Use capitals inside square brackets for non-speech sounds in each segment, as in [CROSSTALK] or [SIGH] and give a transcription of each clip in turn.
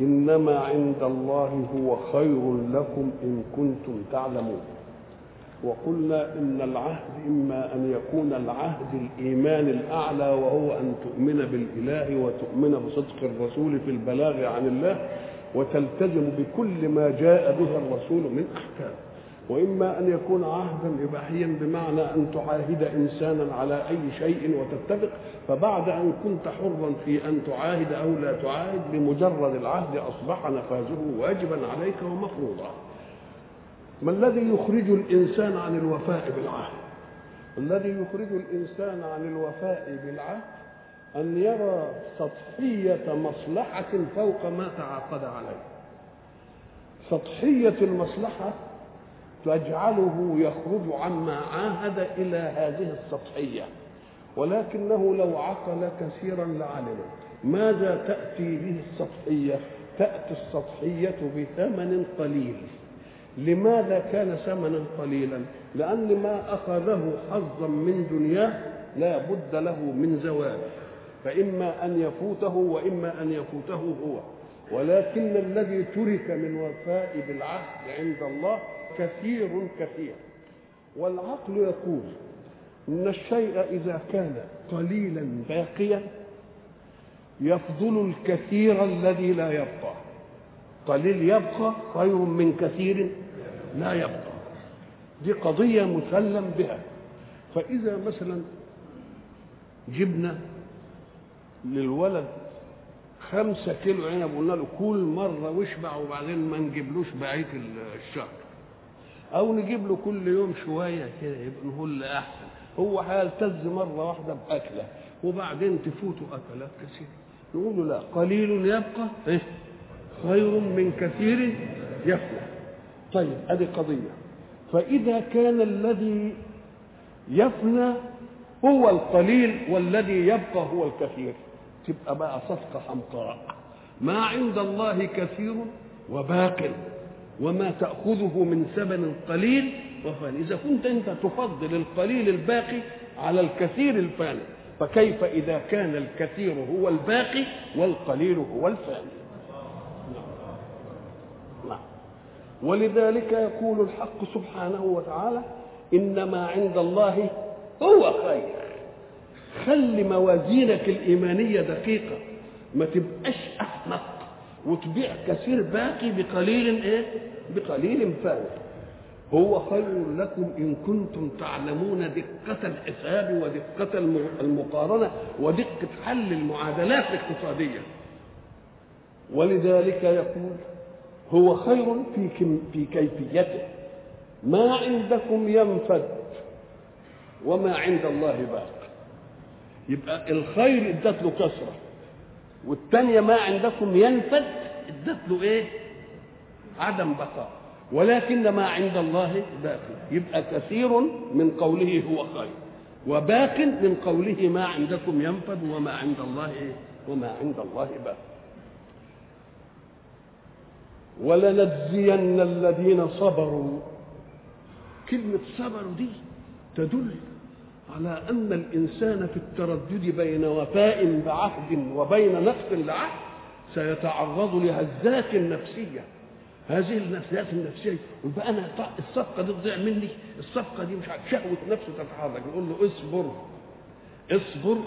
إنما عند الله هو خير لكم إن كنتم تعلمون. وقلنا إن العهد إما أن يكون العهد الإيمان الأعلى وهو أن تؤمن بالإله وتؤمن بصدق الرسول في البلاغ عن الله وتلتزم بكل ما جاء به الرسول من أحكام. وإما أن يكون عهدا اباحيا بمعنى أن تعاهد انسانا على أي شيء وتتفق فبعد أن كنت حرا في أن تعاهد أو لا تعاهد بمجرد العهد أصبح نفاذه واجبا عليك ومفروضا. ما الذي يخرج الإنسان عن الوفاء بالعهد؟ الذي يخرج الإنسان عن الوفاء بالعهد أن يرى سطحية مصلحة فوق ما تعاقد عليه. سطحية المصلحة تجعله يخرج عما عاهد إلى هذه السطحية. ولكنه لو عقل كثيرا لعلم ماذا تأتي به السطحية؟ تأتي السطحية بثمن قليل. لماذا كان ثمنا قليلا؟ لأن ما أخذه حظا من دنياه لا بد له من زوال فإما أن يفوته وإما أن يفوته هو. ولكن الذي ترك من وفاء بالعهد عند الله كثير كثير. والعقل يقول إن الشيء إذا كان قليلا باقيا يفضل الكثير الذي لا يبقى. قليل يبقى خير من كثير لا يبقى. دي قضية مسلم بها. فإذا مثلا جبنا للولد خمسة كيلو عنب قلنا له كل مرة واشبع وبعدين ما نجيبلوش بقية الشهر. أو نجيب له كل يوم شوية كده يبقى نقول له أحسن. هو هيلتز مرة واحدة بأكلة وبعدين تفوته أكلات كثيرة. نقول له لا قليل يبقى إيه؟ خير من كثير يفنى طيب هذه قضية. فإذا كان الذي يفنى هو القليل والذي يبقى هو الكثير. تبقى بقى صفقة حمقاء ما عند الله كثير وباق. وما تأخذه من ثمن قليل وفاني إذا كنت أنت تفضل القليل الباقي على الكثير الفاني فكيف إذا كان الكثير هو الباقي والقليل هو الفاني نعم. ولذلك يقول الحق سبحانه وتعالى إنما عند الله هو خير. خلي موازينك الإيمانية دقيقة. ما تبقاش أحمق. وتبيع كثير باقي بقليل إيه؟ بقليل فاني هو خير لكم إن كنتم تعلمون دقة الحساب ودقة المقارنة ودقة حل المعادلات الاقتصادية. ولذلك يقول هو خير في في كيفيته. ما عندكم ينفد وما عند الله باق. يبقى الخير ادت له كثرة. والثانيه ما عندكم ينفد ادت له إيه؟ عدم بقاء. ولكن ما عند الله باقي يبقى كثير من قوله هو خير وباق من قوله ما عندكم ينفد وما عند الله إيه؟ وما عند الله باق. ولنجزين الذين صبروا. كلمة صبروا دي تدل على أن الإنسان في التردد بين وفاء بعهد وبين نقص لعهد سيتعرض لهزات نفسية هذه النفسيات النفسية. ويبقى أنا الصفقة دي تضيع مني. الصفقة دي مش عارف شهوة نفسه تتحرك. نقول له اصبر. اصبر.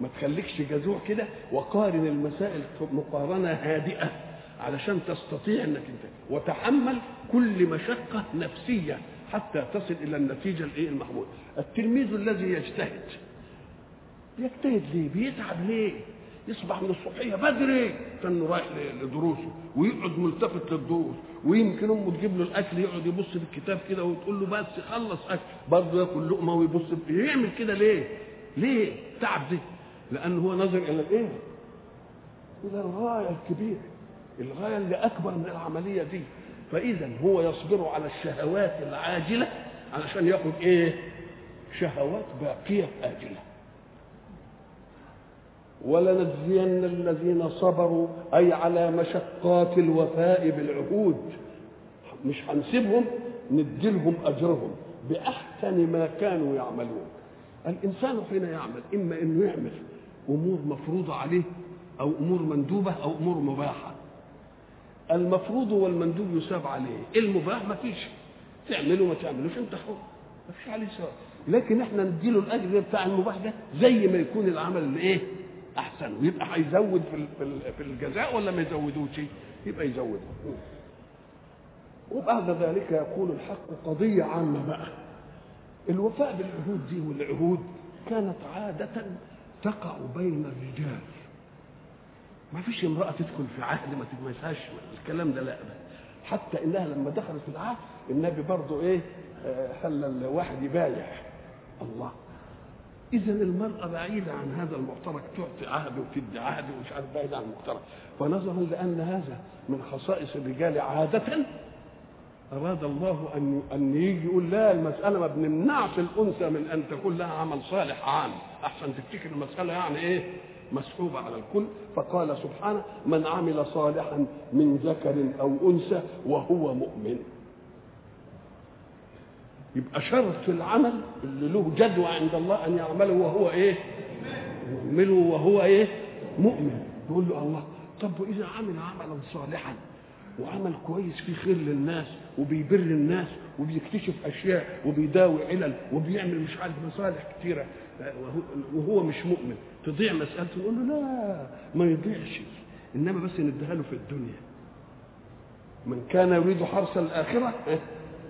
ما تخليكش جزوع كده وقارن المسائل مقارنة هادئة علشان تستطيع إنك انت وتحمل كل مشقة نفسية. حتى تصل إلى النتيجة الإيه المحمود؟ التلميذ الذي يجتهد. يجتهد ليه؟ بيتعب ليه؟ يصبح من الصبحيه بدري. كانه رايح لدروسه ويقعد ملتفت للدروس ويمكن أمه تجيب له الأكل يقعد يبص في الكتاب كده وتقول له بس خلص أكل. برضه ياكل لقمة ويبص يعمل كده ليه؟ ليه؟ تعب دي. لأن هو نظر إلى الإيه؟ إلى الغاية الكبيرة الغاية اللي أكبر من العملية دي. فإذا هو يصبر على الشهوات العاجلة علشان ياخد إيه؟ شهوات باقية آجلة. ولنجزين الذين صبروا أي على مشقات الوفاء بالعهود. مش هنسيبهم نديلهم أجرهم بأحسن ما كانوا يعملون. الإنسان حين يعمل إما إنه يعمل أمور مفروضة عليه أو أمور مندوبة أو أمور مباحة المفروض والمندوب يساب عليه. المباح ما فيش. تعمله ما تعملوش انت حر ما فيش عليه سواء لكن إحنا نديله الأجر بتاع المباح ده زي ما يكون العمل اللي إيه؟ أحسن. ويبقى هيزود في في الجزاء ولا ما يزودوش؟ يبقى يزوده وبعد ذلك يقول الحق قضية عامة بقى. الوفاء بالعهود دي والعهود كانت عادة تقع بين الرجال. ما فيش امرأة تدخل في عهد ما تتمسهاش الكلام ده لا حتى إنها لما دخلت العهد النبي برضه إيه خلى الواحد يبايع. الله. اذا المرأة بعيدة عن هذا المعترك تعطي عهد وتدي عهد ومش عارف بعيدة عن المعترك فنظرا لأن هذا من خصائص الرجال عادة أراد الله أن أن يجي يقول لا المسألة ما بنمنعش الأنثى من أن تكون لها عمل صالح عام. أحسن تفتكر المسألة يعني إيه؟ مسحوبة على الكل فقال سبحانه من عمل صالحا من ذكر أو أنثى وهو مؤمن. يبقى شرط العمل اللي له جدوى عند الله أن يعمله وهو إيه؟ يعمله وهو إيه؟ مؤمن. يقول له الله طب وإذا عمل عملا صالحا وعمل كويس فيه خير للناس وبيبر الناس وبيكتشف أشياء وبيداوي علل وبيعمل مش عارف مصالح كتيرة وهو مش مؤمن. تضيع مسألته نقول له لا ما يضيعش. إنما بس نديها له في الدنيا. من كان يريد حرث الآخرة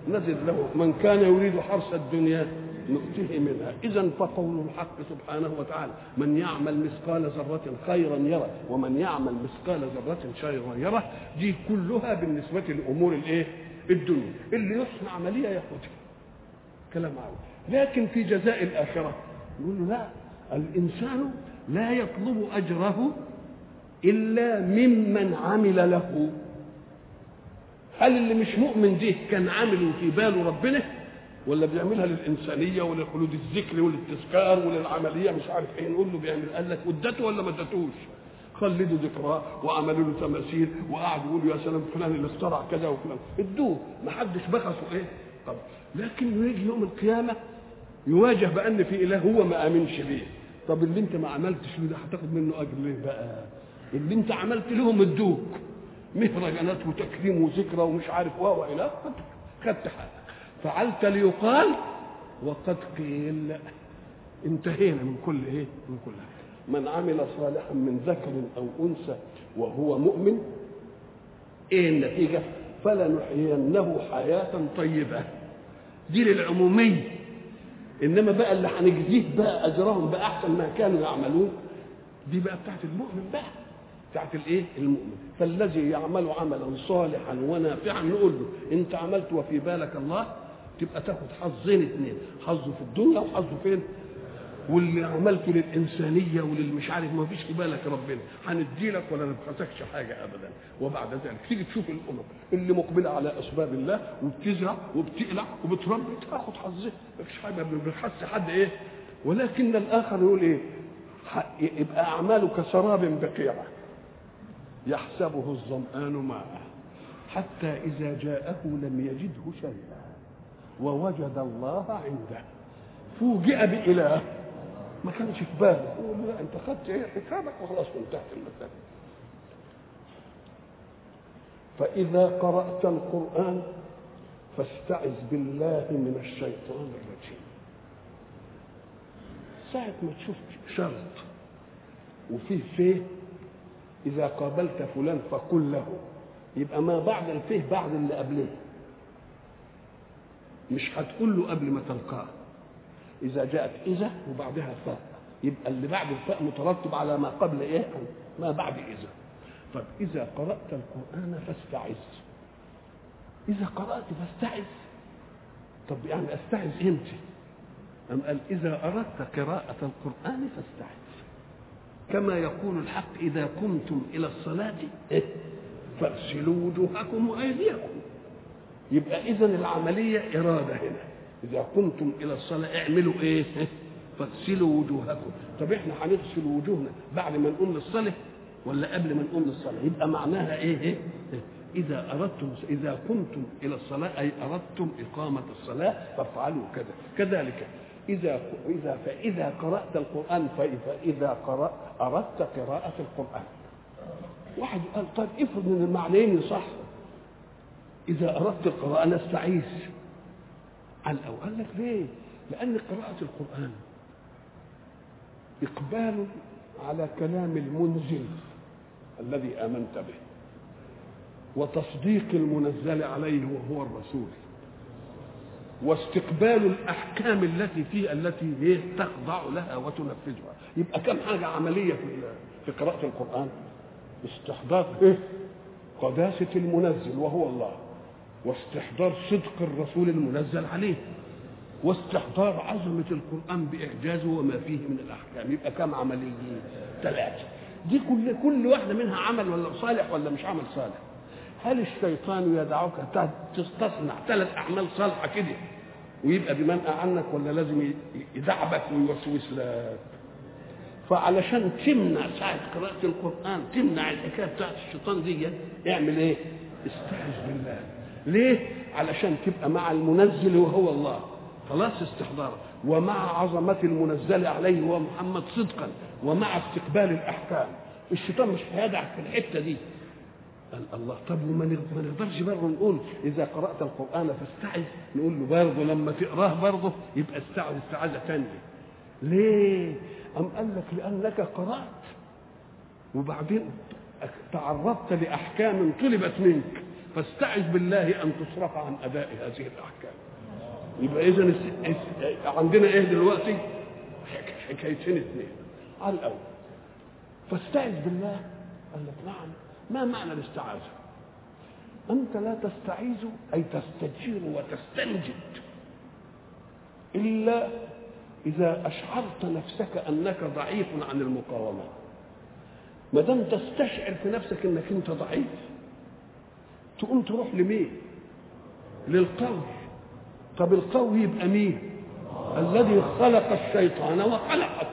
نزد له. من كان يريد حرث الدنيا نؤتيه منها. إذا فقول الحق سبحانه وتعالى من يعمل مثقال ذرة خيرا يره ومن يعمل مثقال ذرة شرا يره. دي كلها بالنسبة لامور الإيه؟ الدنيا. اللي يحسن عملية ياخدها. كلام عاوز لكن في جزاء الآخرة يقول له لا الإنسان لا يطلب أجره إلا ممن عمل له. هل اللي مش مؤمن ده كان عامل في باله ربنا ولا بيعملها للإنسانية ولخلود الذكر وللتذكار وللعملية؟ مش عارف إيه نقول له بيعمل. قال لك ادته ولا ما ادتوش؟ خلدوا ذكراه وعملوا له تماثيل وقعدوا يقولوا يا سلام فلان اللي اخترع كذا وفلان. ادوه ما حدش بخسه. إيه؟ طب لكن يجي يوم القيامة يواجه بأن في إله هو ما امنش بيه طب اللي انت ما عملتش له ده هتاخد منه أجر ليه بقى؟ اللي انت عملت لهم ادوك مهرجانات وتكريم وذكرى ومش عارف و إلى خدت حقك. فعلت ليقال وقد قيل. انتهينا من كل إيه؟ من كل حاجة من عمل صالحا من ذكر أو أنثى وهو مؤمن إيه النتيجة؟ فلنحيينه حياة طيبة. دي للعمومية. إنما بقى اللي هنجزيه بقى أجرهم باحسن ما كانوا يعملون دي بقى بتاعت المؤمن بقى بتاعت الإيه؟ المؤمن. فالذي يعمل عملا صالحا ونافعا نقول له انت عملت وفي بالك الله تبقى تاخد حظين اثنين حظه في الدنيا وحظه فين؟ واللي عملته للإنسانية وللمش عارف ما فيش في بالك ربنا. هندي لك ولا نبخسكش حاجة أبدا. وبعد ذلك تيجي تشوف الأمم اللي مقبلة على أسباب الله وبتزرع وبتقلع وبتربي تاخد حظها. ما فيش حاجة ما بنخس حد إيه. ولكن الآخر يقول إيه؟ يبقى أعماله كسراب بقيعة. يحسبه الظمآن ماء. حتى إذا جاءه لم يجده شيئا. ووجد الله عنده. فوجئ بإله. ما كانش في باله يقول لا أنت خدت حسابك وخلاص وانتهت المسألة فإذا قرأت القرآن فاستعذ بالله من الشيطان الرجيم. ساعة ما تشوف شرط وفيه فيه إذا قابلت فلان فقل له. يبقى ما بعد الفيه بعد اللي قبله مش هتقول له قبل ما تلقاه. إذا جاءت إذا وبعدها فاء يبقى اللي بعد الفاء مترتب على ما قبل إيه؟ ما بعد إذا. طب إذا قرأت القرآن فاستعذ. إذا قرأت فاستعذ. طب يعني أستعذ إمتى؟ أم قال إذا أردت قراءة القرآن فاستعذ. كما يقول الحق إذا قمتم إلى الصلاة إيه؟ فاغسلوا وجوهكم وأيديكم. يبقى اذا العملية إرادة هنا. إذا قمتم إلى الصلاة اعملوا إيه؟ [LAUGHS] فاغسلوا وجوهكم. طب إحنا هنغسل وجوهنا بعد ما نقوم للصلاة ولا قبل ما نقوم للصلاة؟ يبقى معناها إيه؟ [LAUGHS] إذا أردتم إذا قمتم إلى الصلاة أي أردتم إقامة الصلاة فافعلوا كذا. كذلك إذا إذا فإذا قرأت القرآن فإذا قرأ أردت قراءة القرآن. واحد قال طيب افرض إن المعنيين صح. إذا أردت القراءة نستعيذ على الأول قال لك ليه؟ لأن قراءة القرآن إقبال على كلام المنزل الذي آمنت به وتصديق المنزل عليه وهو الرسول واستقبال الأحكام التي فيه التي تخضع لها وتنفذها. يبقى كم حاجة عملية في قراءة القرآن؟ استحضار إيه؟ قداسة المنزل وهو الله. واستحضار صدق الرسول المنزل عليه واستحضار عظمة القرآن بإعجازه وما فيه من الأحكام. يبقى كم عمليه ثلاثة. دي كل كل واحدة منها عمل ولا صالح ولا مش عمل صالح. هل الشيطان يدعوك تصنع ثلاث أعمال صالحة كده ويبقى بمنأى عنك ولا لازم يدعبك ويوسوس لك؟ فعلشان تمنع ساعة قراءة القرآن تمنع الحكاية بتاعت الشيطان دي اعمل إيه؟ استعذ بالله. ليه؟ علشان تبقى مع المنزل وهو الله. خلاص استحضاره ومع عظمة المنزل عليه هو محمد صدقا ومع استقبال الأحكام. الشيطان مش هيدعك في الحتة دي. قال الله طب وما ما نقدرش برضه نقول إذا قرأت القرآن فاستعذ. نقول له برضه لما تقراه برضه يبقى استعذ استعاذة ثانية ليه؟ أم قال لك لأنك قرأت. وبعدين تعرضت لأحكام طلبت منك. فاستعذ بالله أن تصرف عن أداء هذه الأحكام. يبقى إذا عندنا إيه دلوقتي؟ حكايتين اثنين. على الأول فاستعذ بالله قال لك نعم ما معنى الاستعاذة؟ أنت لا تستعيذ أي تستجير وتستنجد. إلا إذا أشعرت نفسك أنك ضعيف عن المقاومة. ما دام تستشعر في نفسك أنك أنت ضعيف تقوم تروح لمين؟ للقوي طب القوي يبقى مين؟ الذي خلق الشيطان وخلقك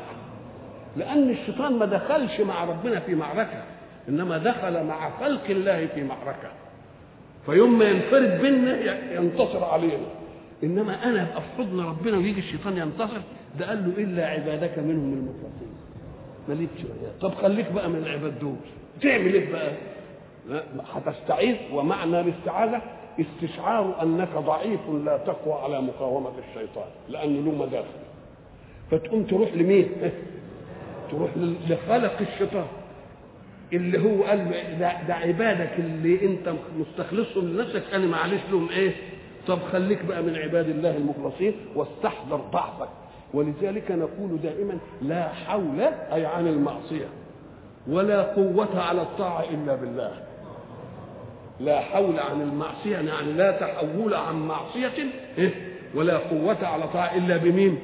لأن الشيطان ما دخلش مع ربنا في معركة إنما دخل مع خلق الله في معركة فيوم ما ينفرد بينا ينتصر علينا إنما أنا أبقى في حضن ربنا ويجي الشيطان ينتصر ده قال له إلا عبادك منهم المخلصين مالكش طب خليك بقى من العباد دول تعمل إيه بقى؟ هتستعيذ ومعنى الاستعاذة استشعار أنك ضعيف لا تقوى على مقاومة الشيطان لأنه له مداخل فتقوم تروح لمين؟ [LAUGHS] تروح لخلق الشيطان. اللي هو قال ده, ده عبادك اللي أنت مستخلصهم لنفسك. أنا معلش لهم إيه؟ طب خليك بقى من عباد الله المخلصين واستحضر ضعفك ولذلك نقول دائما لا حول أي عن المعصية ولا قوة على الطاعة إلا بالله. لا حول عن المعصية يعني لا تحول عن معصية إيه؟ ولا قوة على طاعة إلا بمين؟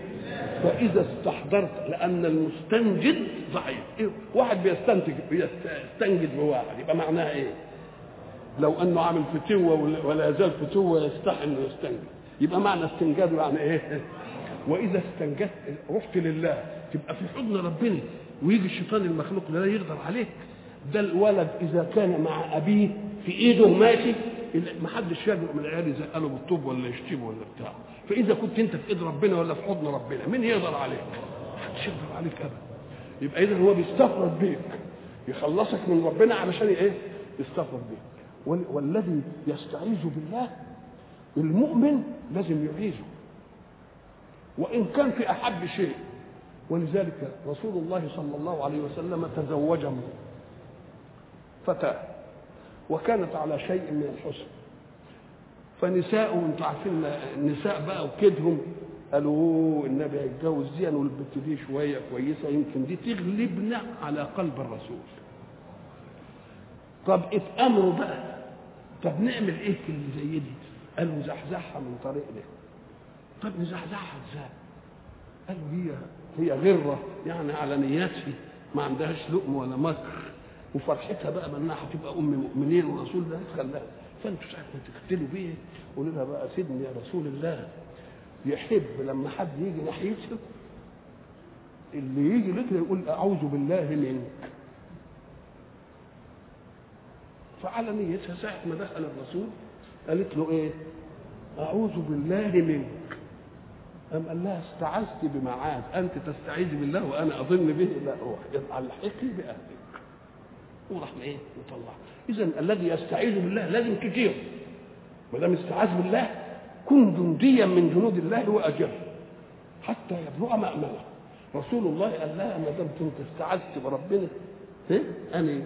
فإذا استحضرت لأن المستنجد ضعيف. إيه؟ واحد بيستنتج بيستنجد بواحد يبقى معناها إيه؟ لو أنه عامل فتوة ولا يزال فتوة يستحي أنه يستنجد. يبقى معنى استنجاده يعني إيه؟ وإذا استنجدت رحت لله تبقى في حضن ربنا ويجي الشيطان المخلوق لا يقدر عليك. ده الولد إذا كان مع أبيه في إيده ماشي ما حدش يجرؤ من العيال يزقله بالطوب ولا يشتمه ولا بتاع. فإذا كنت أنت في إيد ربنا ولا في حضن ربنا مين يقدر عليك؟ ما حدش يقدر عليك ابدا. يبقى اذا هو بيستفرد بيك يخلصك من ربنا علشان إيه؟ يستفرد بيك. والذي يستعيذ بالله المؤمن لازم يعيذه. وإن كان في أحب شيء. ولذلك رسول الله صلى الله عليه وسلم تزوج فتاه وكانت على شيء من الحسن. فنساء أنتوا عارفين النساء بقى وكدهم قالوا النبي هيتجوز دي والبت دي شوية كويسة يمكن دي تغلبنا على قلب الرسول. طب اتأمروا بقى. طب نعمل إيه في اللي زي دي؟ قالوا زحزحها من طريقنا طب نزحزحها إزاي؟ قالوا هي هي غرة يعني على نياتها ما عندهاش لؤم ولا مكر. وفرحتها بقى بانها هتبقى أم مؤمنين ورسول الله. خلاها فانتوا ساعه ما تقتلوا بيه. قولوا لها بقى سيدنا يا رسول الله. يحب لما حد يجي ناحيته اللي يجي لك يقول أعوذ بالله منك. فعلى نيتها ساعة ما دخل الرسول قالت له إيه؟ أعوذ بالله منك. قام قال لها استعذت بمعاذ. أنت تستعيذ بالله وأنا أظن به. لا روح الحقي باهلك وراح إيه؟ وطلع. اذا الذي يستعيذ بالله لازم كتير ما دام استعاذ بالله كن جنديا من جنود الله واجر حتى يبلغ مأمنه رسول الله قال لها ما دام كنت استعذت بربنا إيه؟ أنا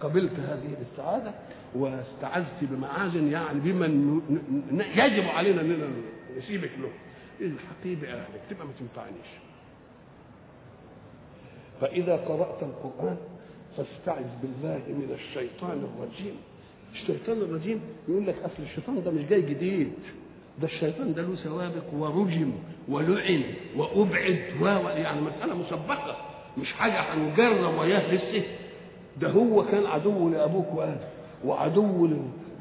قبلت هذه الاستعاذة واستعذت بمعاذ يعني بمن يجب علينا أننا نسيبك له. الحقي باهلك تبقى ما تنفعنيش فإذا قرأت القرآن فاستعذ بالله من الشيطان الرجيم. الشيطان الرجيم يقول لك أصل الشيطان ده مش جاي جديد. ده الشيطان ده له سوابق ورجم ولعن وأبعد و يعني مسألة مسبقة مش حاجة هنجرب وياه لسه ده هو كان عدو لأبوك وادم وعدو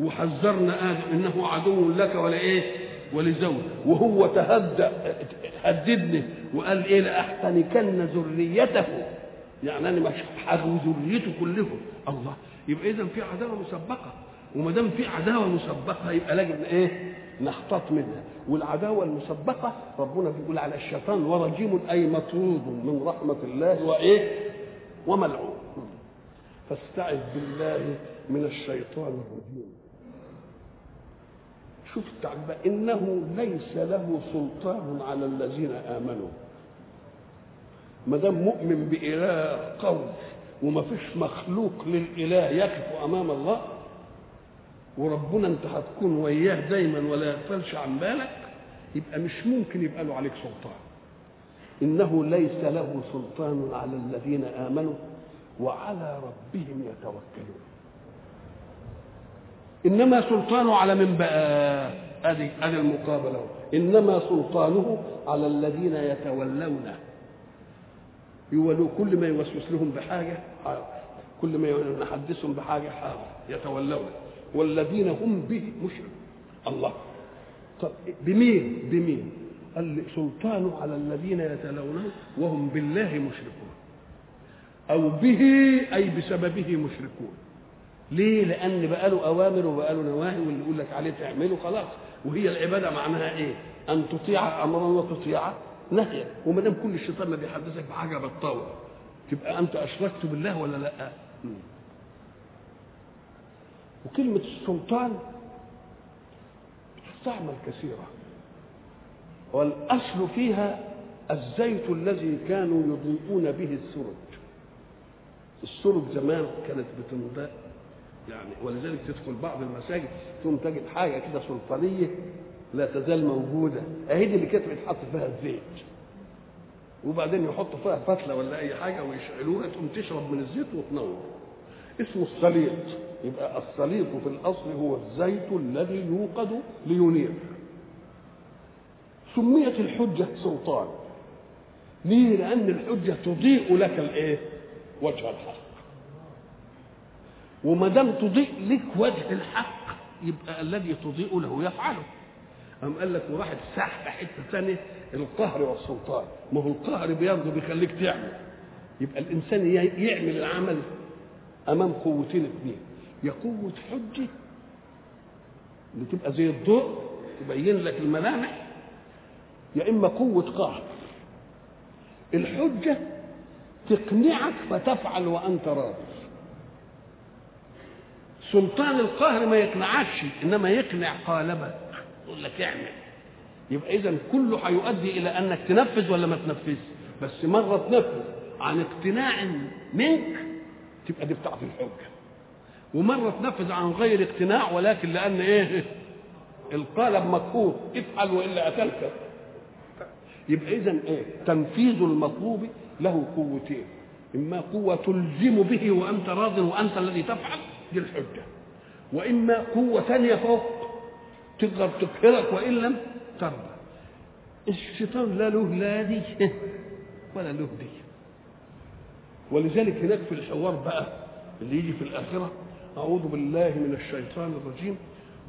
وحذرنا آدم إنه عدو لك ولا إيه؟ ولزوج وهو تهدى هددني وقال إيه؟ لاحتنكن ذريته. يعني أنا مش حاجة ذريته كلهم. الله. يبقى اذا في عداوة مسبقة. وما دام في عداوة مسبقة يبقى لازم إيه؟ نحتاط منها. والعداوة المسبقة ربنا بيقول على الشيطان ورجيم أي مطرود من رحمة الله. وإيه؟ وملعون. فاستعذ بالله من الشيطان الرجيم. شوف التعبير إنه ليس له سلطان على الذين آمنوا. ما دام مؤمن بإله قوي وما فيش مخلوق للإله يقف أمام الله وربنا أنت هتكون وياه دايما ولا يغفلش عن بالك يبقى مش ممكن يبقى له عليك سلطان. إنه ليس له سلطان على الذين آمنوا وعلى ربهم يتوكلون. إنما سلطانه على من بقى؟ ادي أدي المقابلة. إنما سلطانه على الذين يتولونه. يولوا كل ما يوسوس لهم بحاجة حاضر. كل ما نحدثهم بحاجة حاضر. يتولون. والذين هم به مشركون. الله. طب بمين؟ بمين؟ قال سلطانه على الذين يتلونه وهم بالله مشركون. أو به أي بسببه مشركون. ليه؟ لأن بقى له أوامر وبقى له نواهي واللي يقول لك عليه تعمله خلاص. وهي العبادة معناها إيه؟ أن تطيع امرا وتطيع نهيا وما دام كل الشيطان ما بيحدثك بحاجة بتطور. تبقى أنت أشركت بالله ولا لأ؟ وكلمة السلطان تستعمل كثيرا والأصل فيها الزيت الذي كانوا يضيئون به السرج. السرج زمان كانت بتنضاء يعني ولذلك تدخل بعض المساجد ثم تجد حاجة كده سلطانية لا تزال موجودة. أهي دي اللي كانت بيتحط فيها الزيت. وبعدين يحطوا فيها فتلة ولا أي حاجة ويشعلوها تقوم تشرب من الزيت وتنور. اسمه السليط. يبقى السليط في الأصل هو الزيت الذي يوقد لينير. سميت الحجة سلطان. ليه؟ لأن الحجة تضيء لك الإيه؟ وجه الحق. وما دام تضيء لك وجه الحق يبقى الذي تضيء له يفعله. أم قال لك وراحت سحب حتة ثانية القهر والسلطان. ما هو القهر بيرضى بيخليك تعمل. يبقى الإنسان يعمل العمل أمام قوتين اثنين يا قوة حجة اللي تبقى زي الضوء تبين لك الملامح يا إما قوة قهر. الحجة تقنعك فتفعل وأنت راضي. سلطان القهر ما يقنعكش إنما يقنع قالبك. يقول لك اعمل. يبقى اذا كله هيؤدي إلى أنك تنفذ ولا ما تنفذش. بس مرة تنفذ عن اقتناع منك تبقى دي بتاعت الحجة. ومرة تنفذ عن غير اقتناع ولكن لأن إيه؟ القالب مقهور افعل وإلا قتلك يبقى اذا إيه؟ تنفيذ المطلوب له قوتين. إما قوة تلزم به وأنت راض وأنت الذي تفعل دي الحجة. وإما قوة ثانية فوق تقدر تقهرك وإن لم ترضى. الشيطان لا له لا دي. ولا له دي. ولذلك هناك في الحوار بقى اللي يجي في الآخرة أعوذ بالله من الشيطان الرجيم.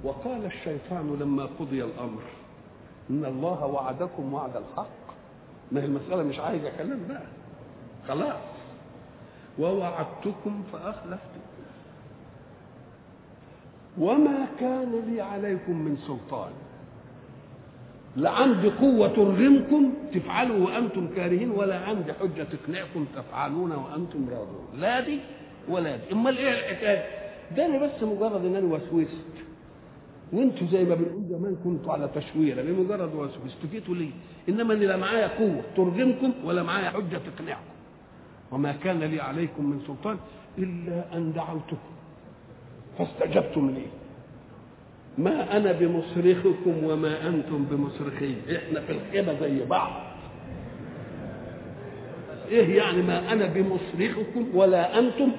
وقال الشيطان لما قضي الأمر إن الله وعدكم وعد الحق. ما هي المسألة مش عايزة كلام بقى. خلاص. ووعدتكم فأخلفتم. وما كان لي عليكم من سلطان. لا عندي قوة ترغمكم تفعلوا وأنتم كارهين ولا عندي حجة تقنعكم تفعلون وأنتم راضون. لا دي ولا دي. أمال إيه الحكاية ده أنا بس مجرد إن أنا وسوست. وأنتوا زي ما بنقول زمان كنتوا على تشويره بمجرد وسوست. جيتوا ليه؟ إنما ان لا معايا قوة ترغمكم ولا معايا حجة تقنعكم. وما كان لي عليكم من سلطان إلا أن دعوتكم. فاستجبتم لي ما أنا بمصرخكم وما أنتم بمصرخي. إحنا في الخيبة زي بعض. إيه يعني ما أنا بمصرخكم ولا أنتم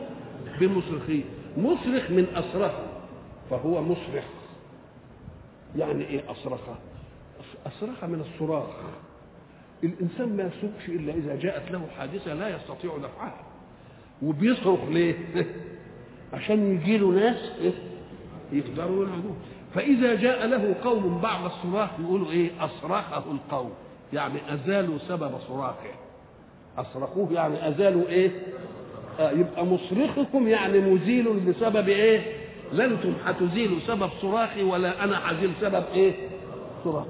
بمصرخي؟ مصرخ من أصرخ فهو مصرخ. يعني إيه أصرخ؟ أصرخ من الصراخ. الإنسان ما يصرخش إلا إذا جاءت له حادثة لا يستطيع دفعها. وبيصرخ ليه؟ [LAUGHS] عشان يجي له ناس يقدروا يلعبوه فإذا جاء له قوم بعد الصراخ يقولوا إيه؟ اصرخه القوم. يعني أزالوا سبب صراخه. أصرخوه يعني أزالوا إيه؟ آه يبقى مصرخكم يعني مزيل لسبب لا أنتم هتزيلوا سبب صراخي ولا أنا هزيل سبب إيه؟ صراخي.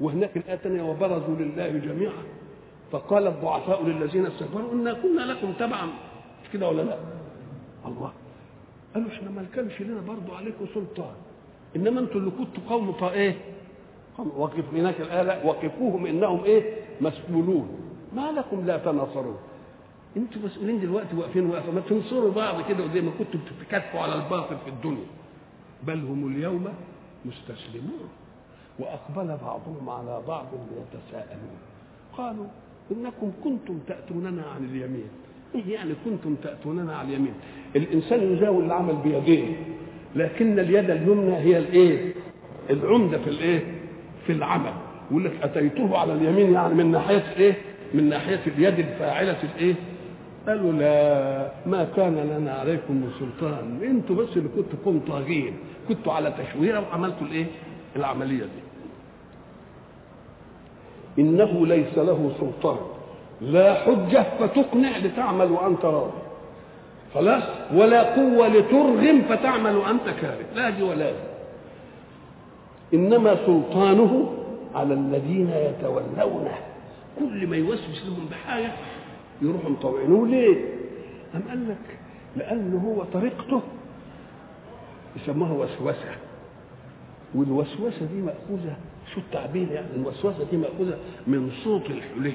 وهناك الآية الثانية وبرزوا لله جميعا. فقال الضعفاء للذين استكبروا إنا كنا لكم تبعا. مش كده ولا لا؟ الله. قالوا إحنا ما كانش لنا برضو عليكم سلطان إنما أنتم اللي كنتوا قوم إيه؟ وقف هناك الايه لا وقفوهم إنهم إيه؟ مسؤولون ما لكم لا تناصرون. أنتوا مسؤولين دلوقتي واقفين واقفة. ما تنصروا بعض كده وزي ما كنتوا بتتكاتفوا على الباطل في الدنيا. بل هم اليوم مستسلمون. وأقبل بعضهم على بعض يتساءلون قالوا إنكم كنتم تأتوننا عن اليمين. إيه يعني كنتم تأتوننا عن اليمين؟ الإنسان يزاول العمل بيديه لكن اليد اليمنى هي الإيه؟ العمدة في الإيه؟ في العمل يقول لك أتيته على اليمين يعني من ناحية إيه من ناحية اليد الفاعلة الإيه؟ قالوا لا ما كان لنا عليكم من سلطان أنتوا بس اللي كنتوا كنتم طاغين كنتوا على تشويره وعملتوا الإيه؟ العملية دي. إنه ليس له سلطان لا حجة فتقنع لتعمل وأنت راضي. خلاص؟ ولا قوة لترغم فتعمل وأنت كاره لا دي ولا دي. إنما سلطانه على الذين يتولونه. كل ما يوسوس لهم بحاجة يروحوا مطوعينه. ليه؟ أم قال لك لأنه هو طريقته. يسموها وسوسة. والوسوسة دي مأخوذة. شو التعبير يعني؟ الوسوسة دي مأخوذة من صوت الحلي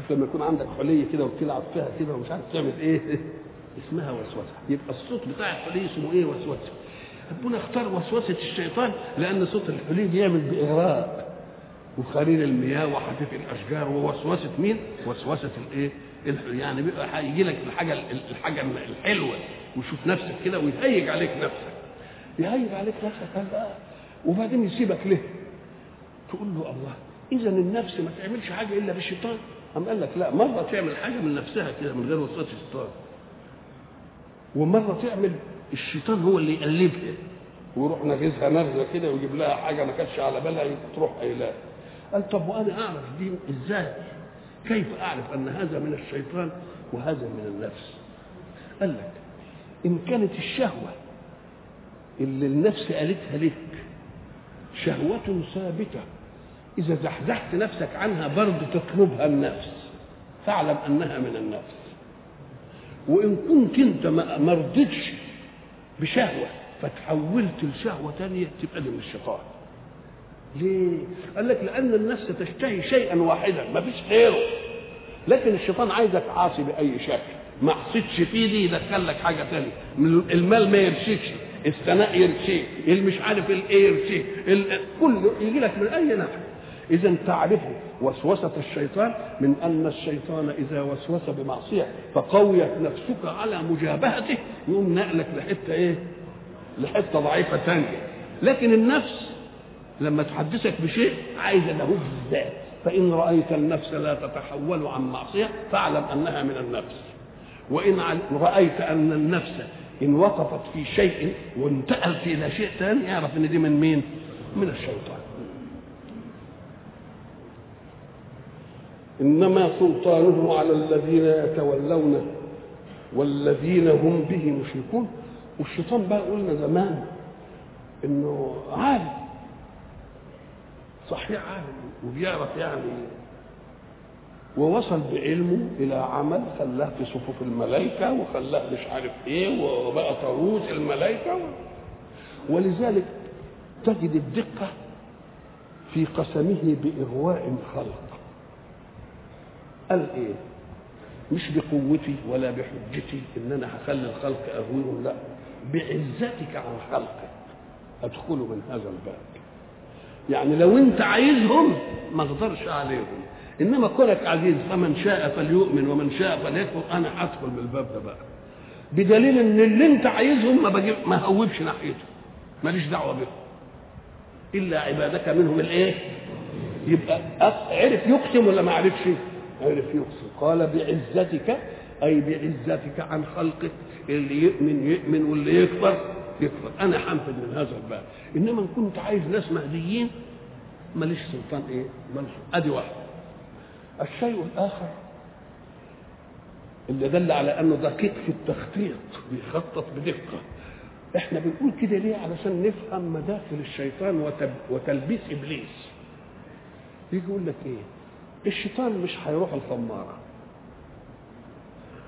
شوف لما يكون عندك حلية كده وتلعب فيها كده ومش عارف تعمل إيه. اسمها وسوسة. يبقى الصوت بتاع الحلي اسمه إيه؟ وسوسة. ربنا اختار وسوسة الشيطان لأن صوت الحلي بيعمل بإغراء. وخليل المياه وحديث الأشجار. ووسوسة مين؟ وسوسة الإيه؟ يعني بيبقى هيجي لك الحاجة الحاجة الحلوة. وشوف نفسك كده ويهيج عليك نفسك. يهيج عليك نفسك قال بقى؟ وبعدين يسيبك ليه؟ تقول له الله إذا النفس ما تعملش حاجة إلا بالشيطان. قام قال لك لا مرة تعمل حاجة من نفسها كده من غير وسوسه الشيطان. ومرة تعمل الشيطان هو اللي يقلبها. ويروح نغزها نغزة كده ويجيب لها حاجة ما كانتش على بالها تروح قايلها قال طب وأنا أعرف دي إزاي؟ كيف أعرف أن هذا من الشيطان وهذا من النفس؟ قال لك إن كانت الشهوة اللي النفس قالتها لك شهوة ثابتة إذا زحزحت نفسك عنها برضه تطلبها. النفس فاعلم أنها من النفس. وإن كنت أنت ما رضيتش بشهوة فتحولت لشهوة تانية تبقى دي من الشيطان. ليه؟ قال لك لأن النفس تشتهي شيئا واحدا ما فيش غيره. لكن الشيطان عايزك عاصي بأي شكل. ما عصيتش فيه دي يدخل لك حاجة تانية. المال ما يرشيكش الثناء يرشيك المش عارف الإيه يرشيك كله يجي لك من أي ناحية. إذا تعرفه وسوسة الشيطان من أن الشيطان إذا وسوس بمعصية فقويت نفسك على مجابهته يقوم نقلك لحتة إيه؟ لحتة ضعيفة ثانية لكن النفس لما تحدثك بشيء عايزة له الذات فإن رأيت النفس لا تتحول عن معصية فاعلم أنها من النفس وإن رأيت أن النفس إن وقفت في شيء وانتقلت إلى شيء ثاني أعرف إن دي من مين؟ من الشيطان إنما سلطانه على الذين يتولونه والذين هم به مشركون. والشيطان بقى قلنا زمان إنه عالم صحيح عالم وبيعرف يعني ووصل بعلمه إلى عمل خلاه في صفوف الملائكة وخلاه مش عارف إيه وبقى طاووس الملائكة ولذلك تجد الدقة في قسمه بإغواء الخلق قال إيه؟ مش بقوتي ولا بحجتي إن أنا هخلي الخلق اغويهم لا. بعزتك عن خلقك. أدخلوا من هذا الباب. يعني لو أنت عايزهم ما أقدرش عليهم. إنما كونك عزيز فمن شاء فليؤمن ومن شاء فليكفر أنا ادخل من الباب ده بقى. بدليل إن اللي أنت عايزهم ما بجيب ما هوبش ناحيته. ماليش دعوة بهم إلا عبادك منهم الإيه؟ يبقى عرف يقسم ولا ما عرفش؟ عرف يقسم قال بعزتك أي بعزتك عن خلقك اللي يؤمن يؤمن واللي يكفر يكفر. أنا حنفذ من هذا الباب. إنما إن كنت عايز ناس مهديين ماليش سلطان إيه؟ ماليش. أدي واحد. الشيء الآخر اللي دل على أنه دقيق في التخطيط بيخطط بدقة. إحنا بنقول كده ليه؟ علشان نفهم مداخل الشيطان. وتلبيس إبليس. يجي يقول لك إيه؟ الشيطان مش هيروح الخمارة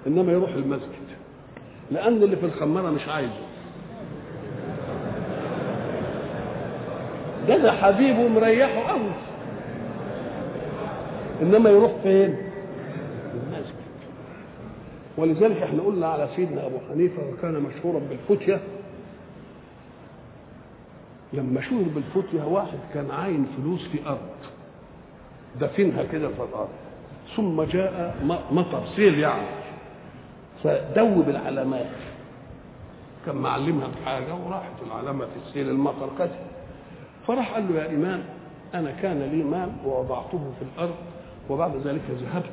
إنما يروح المسجد لأن اللي في الخمارة مش عايزه. ده ده حبيبه مريحه قوي إنما يروح فين؟ المسجد. ولذلك إحنا قلنا على سيدنا أبو حنيفة وكان مشهورا بالفتية. لما شهر بالفتية واحد كان عاين فلوس في أرض. دفنها كده في الأرض ثم جاء مطر سيل يعني. فدوب العلامات. كان معلمها بحاجه وراحت العلامة في السيل المطر كده فراح قال له يا إمام أنا كان لي مال ووضعته في الأرض وبعد ذلك ذهبت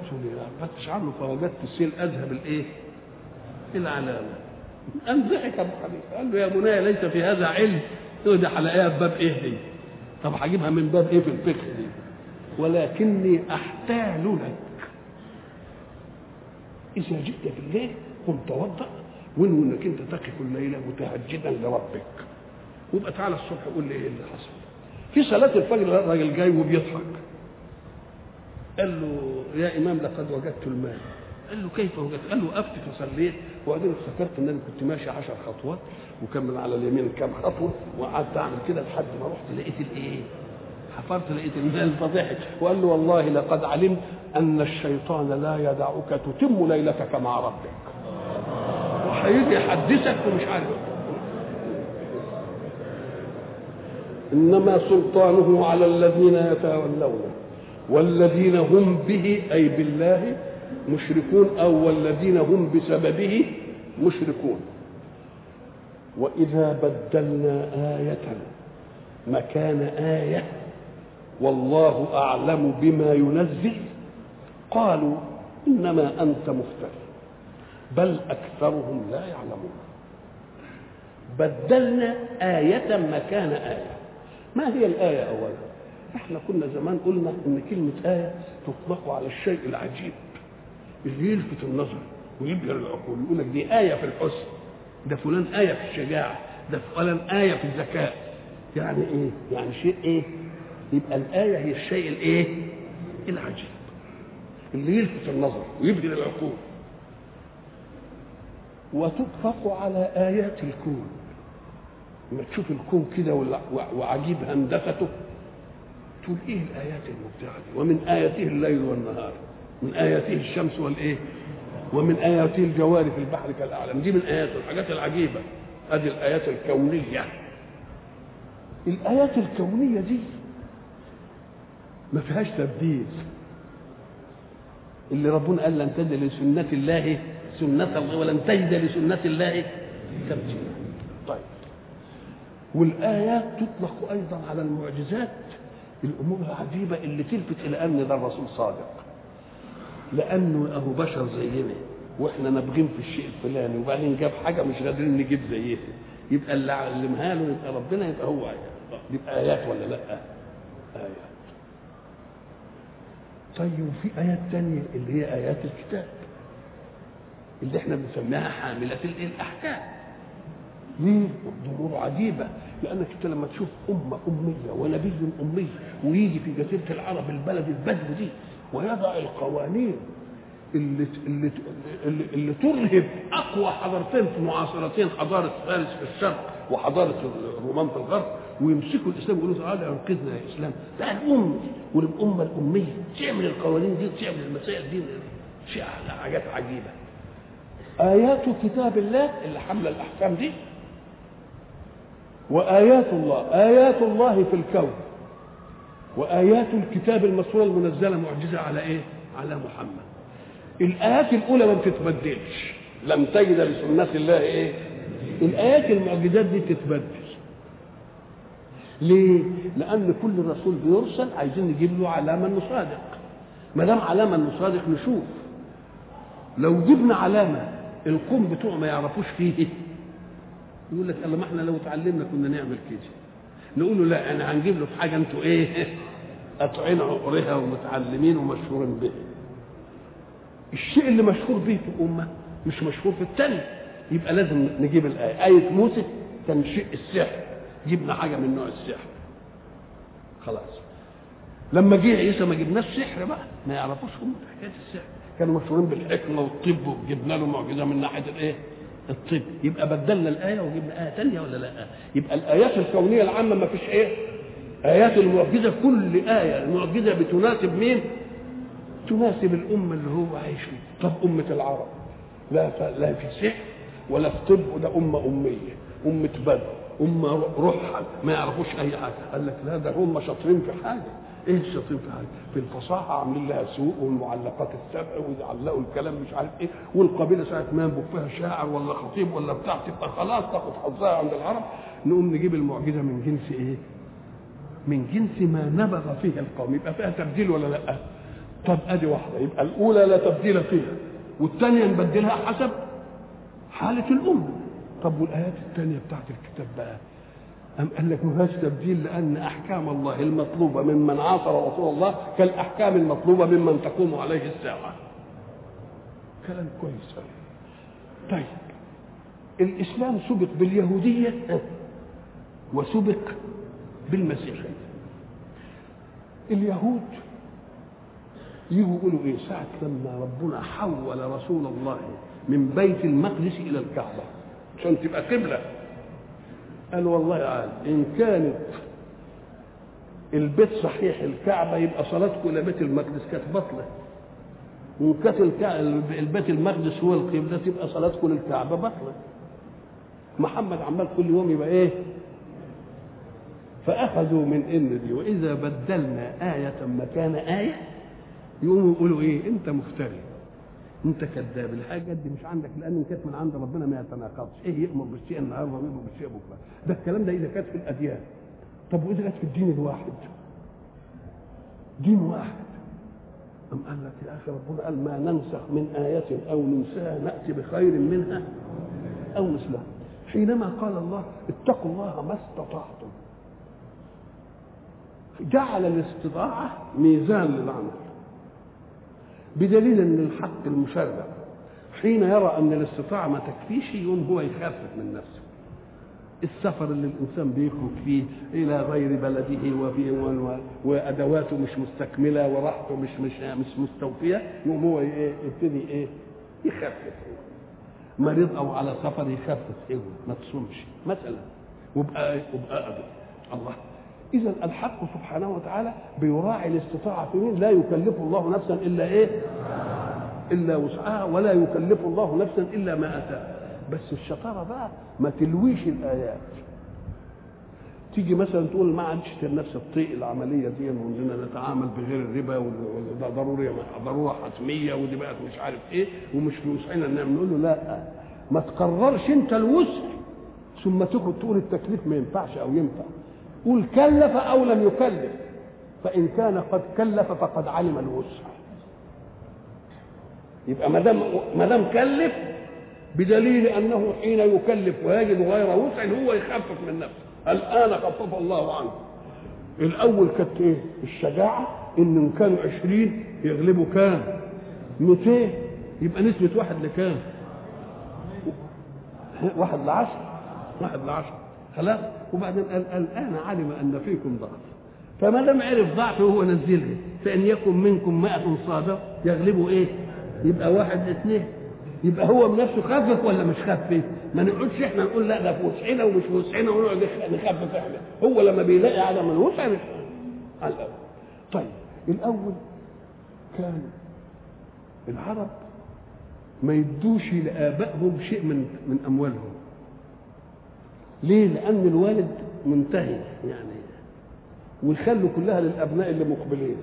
لأفتش عنه فوجدت السيل أذهب الإيه؟ العلامة. قام ضحك أبو حنيفة. قال له يا بني ليس في هذا علم. تقول ده هلاقيها في باب إيه؟ دي؟ طب هجيبها من باب إيه في الفقه دي؟ ولكني أحتال لك. إذا جئت في الليل قم توضأ وانوي انك أنت تقف الليلة متهجدا لربك. وابقى تعالى الصبح قول لي إيه اللي حصل. في صلاة الفجر الراجل جاي وبيضحك قال له يا إمام لقد وجدت المال. قال له كيف وجدت؟ قال له وقفت فصليت. وبعدين افتكرت إن أنا كنت ماشي عشر خطوات وكمل على اليمين كام خطوة وقعدت أعمل كده لحد ما رحت لقيت الإيه؟ حفرت لقيت المال فضحك وقال له والله لقد علمت أن الشيطان لا يدعك تتم ليلتك مع ربك. وهيجي يحدثك ومش عارف. إنما سلطانه على الذين يتولونه والذين هم به أي بالله مشركون أو والذين هم بسببه مشركون. وإذا بدلنا آية مكان آية والله أعلم بما ينزل. قالوا إنما أنت مفتر بل أكثرهم لا يعلمون. بدلنا آية مكان آية. ما هي الآية اولا؟ إحنا كنا زمان قلنا إن كلمة آية تطلق على الشيء العجيب. اللي يلفت النظر ويبهر العقول يقول لك دي آية في الحسن ده فلان آية في الشجاعة ده فلان آية في الذكاء. يعني إيه؟ يعني شيء إيه؟ يبقى الآية هي الشيء الإيه؟ العجيب. اللي يلفت النظر ويبهر العقول وتطلق على آيات الكون. لما تشوف الكون كده وعجيب هندسته تقول إيه الآيات المبدعة دي؟ ومن آياته الليل والنهار من آياته الشمس والإيه؟ ومن آياته الجوار في البحر كالأعلام. دي من آياته الحاجات العجيبة. ادي الآيات الكونية. الآيات الكونية دي ما فيهاش تبديل. اللي ربنا قال لن تجد لسنة الله سنة الله ولن تجد لسنة الله تبديلا. طيب. والآيات تطلق أيضا على المعجزات الأمور العجيبة اللي تلفت إلى أن ده الرسول صادق. لأنه أهو بشر زينا وإحنا نابغين في الشيء الفلاني وبعدين جاب حاجة مش قادرين نجيب زيها. يبقى اللي علمها له يبقى ربنا يبقى هو آيات. يبقى آيات ولا لأ؟ ايات طيب وفي آيات تانية اللي هي آيات الكتاب اللي إحنا بنسميها حاملة الايه الأحكام. ليه ضرور عجيبة لأنك أنت لما تشوف أمة أمية ونبي أمي ويجي في جزيرة العرب البلد البدو دي ويضع القوانين اللي اللي اللي, اللي ترهب أقوى حضارتين في معاصرتين حضارة فارس في الشرق وحضارة الرومان في الغرب ويمسكوا الإسلام ويقولوا تعالى انقذنا يا إسلام. ده الأم والأمة الأمية تعمل القوانين دي وتعمل المسائل دي شيء حاجات عجيبة. آيات كتاب الله اللي حامله الأحكام دي. وآيات الله آيات الله في الكون. وآيات الكتاب المسطور المنزلة معجزة على إيه؟ على محمد. الآيات الأولى ما بتتبدلش. لم تجد لسنة الله إيه؟ الآيات المعجزات دي تتبدل ليه؟ لأن كل رسول بيرسل عايزين نجيب له علامة إنه صادق. ما دام علامة إنه صادق نشوف. لو جبنا علامة القوم بتوعه ما يعرفوش فيه يقول لك الله ما إحنا لو اتعلمنا كنا نعمل كده. نقول له لا أنا هنجيب له في حاجة أنتوا إيه؟ [LAUGHS] قاطعين عقرها ومتعلمين ومشهورين به. الشيء اللي مشهور به في الأمة مش مشهور في الثاني يبقى لازم نجيب الآية. آية موسى شيء السحر. جبنا حاجة من نوع السحر. خلاص. لما جه عيسى ما جبناش سحر بقى ما يعرفوش هم حكاية السحر. كانوا مشهورين بالحكمة والطب وجبنا له معجزة من ناحية الإيه؟ الطب. يبقى بدلنا الآية وجبنا آية ثانية ولا لأ؟ يبقى الآيات الكونية العامة ما فيش إيه؟ آيات المعجزة كل آية المعجزة بتناسب مين؟ تناسب الأمة اللي هو عايش فيها. طب أمة العرب. لا. لا في سحر ولا في طب وده أمة أمية أمة بدو أمة رحل ما يعرفوش أي حاجة. قال لك لا ده هم شاطرين في حاجة. إيه الشاطرين في حاجة؟ في الفصاحة عاملين لها سوق والمعلقات السبع ويعلقوا الكلام مش عارف إيه. والقبيلة ساعة ما ينبغ فيها شاعر ولا خطيب ولا بتاع تبقى خلاص تاخد حظها عند العرب. نقوم نجيب المعجزة من جنس إيه؟ من جنس ما نبغ فيه القوم. يبقى فيها تبديل ولا لأ؟ طب أدي واحدة. يبقى الأولى لا تبديل فيها والثانية نبدلها حسب حالة الأمة. طب والآيات الثانية بتاعت الكتاب بقى أم قال لك ما فيهاش تبديل لأن أحكام الله المطلوبة ممن عاصر رسول الله كالأحكام المطلوبة ممن تقوم عليه الساعة. كلام كويس. طيب الإسلام سبق باليهودية وسبق بالمسيحية. اليهود يجوا يقولوا إيه ساعة لما ربنا حول رسول الله من بيت المقدس إلى الكعبة عشان تبقى قبلة. قال والله عال إن كانت البيت صحيح الكعبة يبقى صلاتكم إلى بيت المقدس كانت بطله وإن كانت البيت المقدس هو القبلة تبقى صلاتكم للكعبة بطله محمد عمال كل يوم يبقى إيه؟ فأخذوا من إن دي وإذا بدلنا آية مكان آية يقوموا يقولوا إيه؟ أنت مفتري. انت كذاب الحاجة دي مش عندك لأن كانت من عند ربنا ما يتناقضش. إيه يامر بالشيء النهارده ويامر بالشيء بكرة. ده الكلام ده إذا كانت في الأديان. طب وإذا كانت في الدين الواحد؟ دين واحد. أم قال لك يا أخي ربنا قال ما ننسخ من آية أو ننساها نأتي بخير منها أو مثلها حينما قال الله اتقوا الله ما استطعتم. جعل الاستطاعة ميزان للعمل. بدليل أن الحق المشرع حين يرى أن الاستطاعة ما تكفيش يقوم هو يخفف من نفسه. السفر اللي الإنسان بيخرج فيه إلى غير بلده وفي وأدواته مش مستكملة وراحته مش مش مش مستوفية يقوم هو يبتدي إيه يخفف مريض أو على سفر يخفف إيه ما تصومش مثلا. وبقى وبقى أبد. الله. اذا الحق سبحانه وتعالى بيراعي الاستطاعة في مين؟ لا يكلف الله نفسا إلا إيه؟ إلا وسعها ولا يكلف الله نفسا إلا ما آتاها. بس الشطارة بقى ما تلويش الآيات. تيجي مثلا تقول ما عادش نفس الطيق العملية دي واننا نتعامل بغير الربا وده ضروري ضرورة حتمية ودي بقت مش عارف إيه ومش في وسعنا نعمل. نقول له لا. ما تقررش أنت الوسع ثم تقعد تقول التكليف ما ينفعش أو ينفع. قول كلف أو لم يكلف فإن كان قد كلف فقد علم الوسع. يبقى ما دام ما دام كلف بدليل أنه حين يكلف ويجد غير وسع هو يخفف من نفسه. الآن خفف الله عنه. الأول كانت إيه؟ الشجاعة إن كانوا عشرين يغلبوا كام؟ 200 يبقى نسبة واحد لكام؟ واحد لعشر؟ واحد لعشر. خلاص؟ وبعدين قال الآن علم أن فيكم ضعف. فما دام عرف ضعفه هو نزلها فإن يكن منكم مائة صادق يغلبوا إيه؟ يبقى واحد اثنين. يبقى هو بنفسه خفف ولا مش خفف؟ ما نقعدش إحنا نقول لا ده في وسعنا ومش في وسعنا ونقعد نخفف إحنا. هو لما بيلاقي عدم الوسع مش طيب الأول كان العرب ما يدوش لآبائهم شيء من من أموالهم. ليه؟ لأن الوالد منتهي يعني. والخلوا كلها للأبناء اللي مقبلين.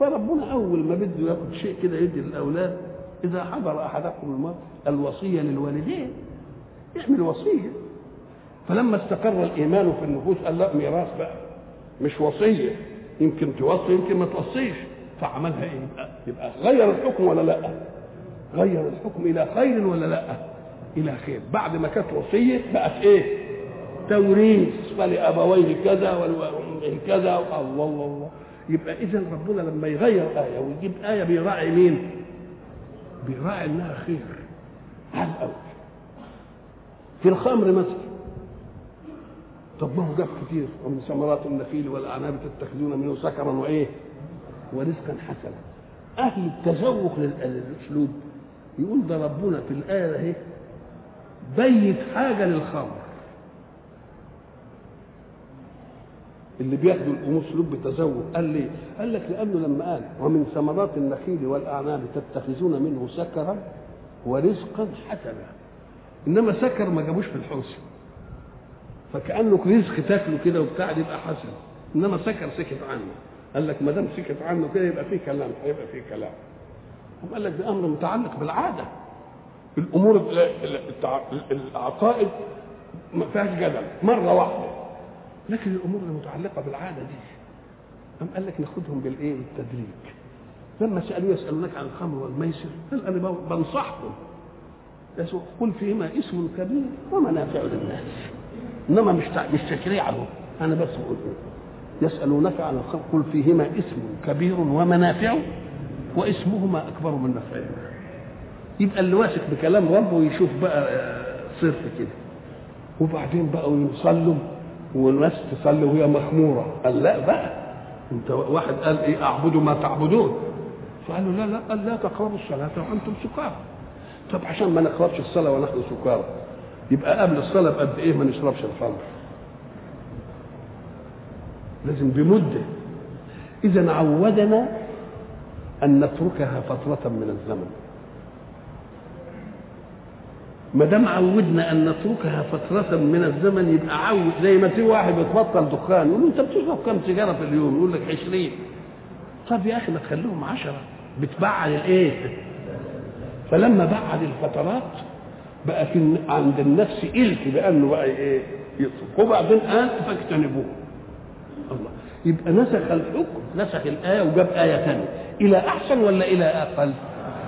فربنا أول ما بده ياخد شيء كده يدي للأولاد إذا حضر أحدكم الموت الوصية للوالدين. يعمل وصية. فلما استقر الإيمان في النفوس قال لا ميراث بقى. مش وصية. يمكن توصي يمكن ما توصيش. فعملها إيه؟ يبقى, يبقى غير الحكم ولا لا؟ غير الحكم إلى خير ولا لا؟ إلى خير بعد ما كانت وصية بقت إيه؟ توريث. فلابويه كذا ولامه كذا. الله الله الله. يبقى اذا ربنا لما يغير آية ويجيب آية بيراعي مين؟ بيراعي انها خير على الأول. في الخمر مثلا. طب ما هو جاب كتير. ومن ثمرات النخيل والأعناب تتخذون منه سكرا وإيه؟ ورزقا حسنا. أهل التذوق للأسلوب. يقول ده ربنا في الآية اهي بيت حاجة للخمر. اللي بياخدوا الأمور اسلوب بتذوق قال ليه؟ قال لك لأنه لما قال ومن ثمرات النخيل والأعناب تتخذون منه سكرا ورزقا حسنا. إنما سكر ما جابوش في الحوسه فكأنه رزق تاكله كده وبتاع يبقى حسن. إنما سكر سكت عنه. قال لك ما دام سكت عنه كده يبقى فيه كلام هيبقى فيه كلام. قال لك ده أمر متعلق بالعادة. الأمور العقائد ما فيهاش جدل مرة واحدة. لكن الأمور المتعلقة بالعادة دي قام قال لك ناخدهم بالإيه؟ بالتدريج. لما سألوه يسألونك عن الخمر والميسر قال أنا بنصحكم. قل فيهما اسم كبير ومنافع للناس. إنما مش مش تشريع له. أنا بس بقول يسألونك عن الخلق قل فيهما اسم كبير ومنافع واسمهما أكبر من نفعهما. يبقى اللي واثق بكلام ربه يشوف بقى صرف كده. وبعدين بقى يصلوا والناس تصلي وهي مخمورة. قال لا بقى. انت واحد قال إيه اعبدوا ما تعبدون. فقالوا لا لا. قال لا تقربوا الصلاة وأنتم سكارى. طب عشان ما نقربش الصلاة ونحن سكارى يبقى قبل الصلاة بقد إيه ما نشربش الخمر؟ لازم بمدة. إذا عودنا أن نتركها فترة من الزمن. ما دام عودنا أن نتركها فترة من الزمن يبقى عود زي ما في واحد بتبطل دخان يقول أنت بتشرب كم سيجارة في اليوم؟ يقول لك 20 طب يا أخي ما تخليهم 10 بتبعد الإيه؟ فلما بعد الفترات بقى في عند النفس إلك بأنه بقى إيه؟ يترك وبعدين قال فاجتنبوه الله يبقى نسخ الحكم نسخ الآية وجاب آية ثانية إلى أحسن ولا إلى أقل؟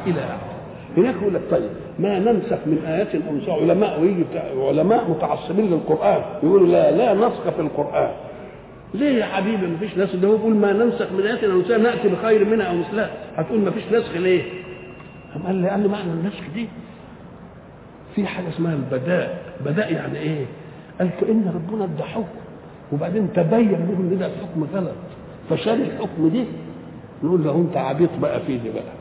إلى أحسن هناك يقول لك طيب ما ننسخ من آيات أو علماء ويجي علماء متعصبين للقرآن يقولوا لا لا نسخ في القرآن. ليه يا حبيبي ما فيش نسخ؟ ده هو بيقول ما ننسخ من آيات أو نأتي بخير منها أو مثلها. هتقول ما فيش نسخ ليه؟ قام قال لي قال لي معنى النسخ دي. في حاجة اسمها البداء. بداء يعني إيه؟ قال كأن ربنا ادى حكم. وبعدين تبين له إن ده الحكم غلط. فشال الحكم دي. نقول له أنت عبيط بقى فيه دي بقى.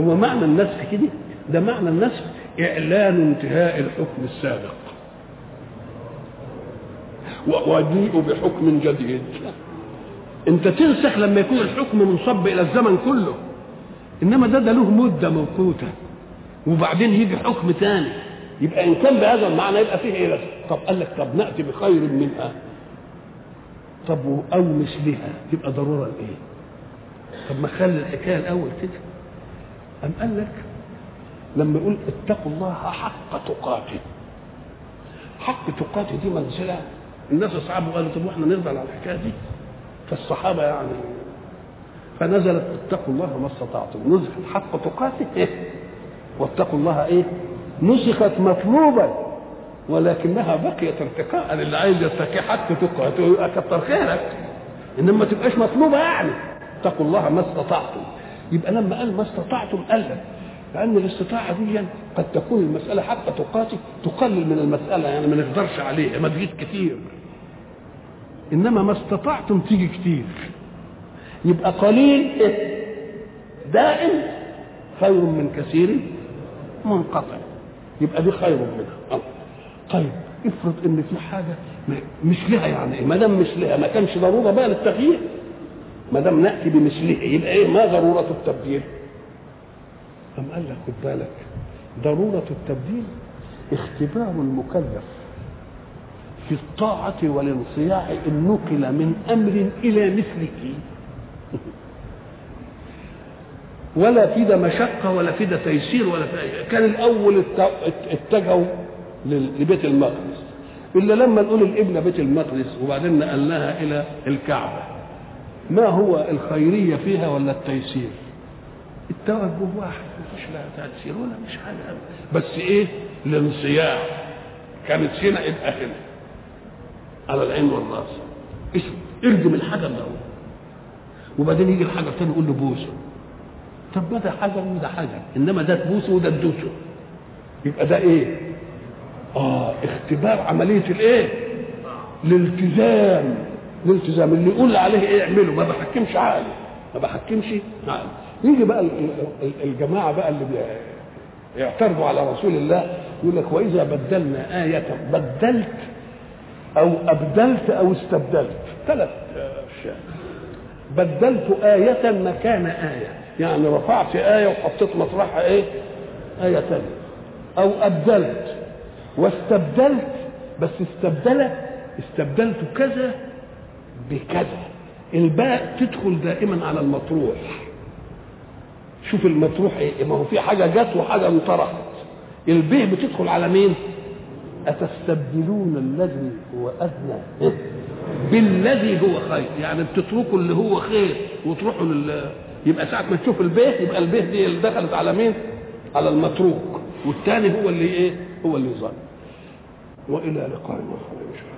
هو معنى النسخ كده؟ ده معنى النسخ إعلان انتهاء الحكم السابق. وجيء بحكم جديد. أنت تنسخ لما يكون الحكم منصب إلى الزمن كله. إنما ده ده له مدة موقوتة. وبعدين يجي حكم ثاني يبقى إن كان بهذا المعنى يبقى فيه إيه طب قال لك طب نأتي بخير منها. طب أو مثلها تبقى ضرورة لايه؟ طب ما خلي الحكاية الأول كده. أم قال لك لما يقول اتقوا الله حق تقاته. حق تقاته دي منزلة. الناس أصحابه قالوا طب وإحنا نرضى على الحكاية دي؟ فالصحابة يعني فنزلت اتقوا الله ما استطعتم. نزل حق تقاته. [LAUGHS] واتقوا الله إيه؟ نسخت مطلوبا. ولكنها بقيت ارتقاء اللي عايز يرتقي حتى تقع كتر خيرك. إنما ما تبقاش مطلوبة يعني. اتقوا الله ما استطعتم. يبقى لما قال ما استطعتم قال لك لأن الاستطاعة دي قد تكون المسألة حتى تقاتل تقلل من المسألة يعني ما نقدرش عليها ما تجيش كتير. إنما ما استطعتم تيجي كتير. يبقى قليل دائم خير من كثير منقطع. يبقى دي خير منها. طيب افرض إن في حاجة مش لها يعني إيه؟ ما دام مش لها ما كانش ضرورة بقى للتغيير. ما دام نأتي بمثله يبقى إيه؟ ما ضرورة التبديل. أم قال لك خد بالك. ضرورة التبديل اختبار المكلف في الطاعة والانصياع إن نقل من أمر إلى مثله [LAUGHS] ولا في ده مشقة ولا في ده تيسير ولا في كان الأول اتجهوا لبيت المقدس. إلا لما نقول القبلة بيت المقدس وبعدين نقلناها إلى الكعبة. ما هو الخيرية فيها ولا التيسير؟ التوجه واحد. تأثير ولا مش حاجة بس إيه؟ الانصياع. كانت هنا يبقى هنا على العين والراس اردم الحجر الأول وبعدين يجي الحجر تاني يقول له بوسه. طب ما ده حجر وده حجر إنما ده تبوسه وده تدوسه يبقى ده إيه؟ آه اختبار عملية الإيه؟ الالتزام. الالتزام. اللي يقول عليه إيه اعمله. ما بحكمش عقلي ما بحكمش عقلي يجي بقى الجماعة بقى اللي يعترضوا على رسول الله يقول لك وإذا بدلنا آية بدلت أو أبدلت أو استبدلت. ثلاث أشياء. بدلت آية مكان آية. يعني رفعت آية وحطيت مطرحها إيه؟ آية ثانية أو أبدلت. واستبدلت بس استبدل استبدلت كذا بكذا. الباء تدخل دائما على المطروح. شوف المطروح إيه. ما هو في حاجة جت وحاجة انطرحت الباء بتدخل على مين؟ أتستبدلون الذي هو أدنى. بالذي هو خير. يعني بتتركوا اللي هو خير وتروحوا لل يبقى ساعة ما تشوف البيت يبقى البيت دي اللي دخلت على مين؟ على المتروك. والثاني هو اللي إيه؟ هو اللي ظن وإلى لقاء آخر إن شاء الله.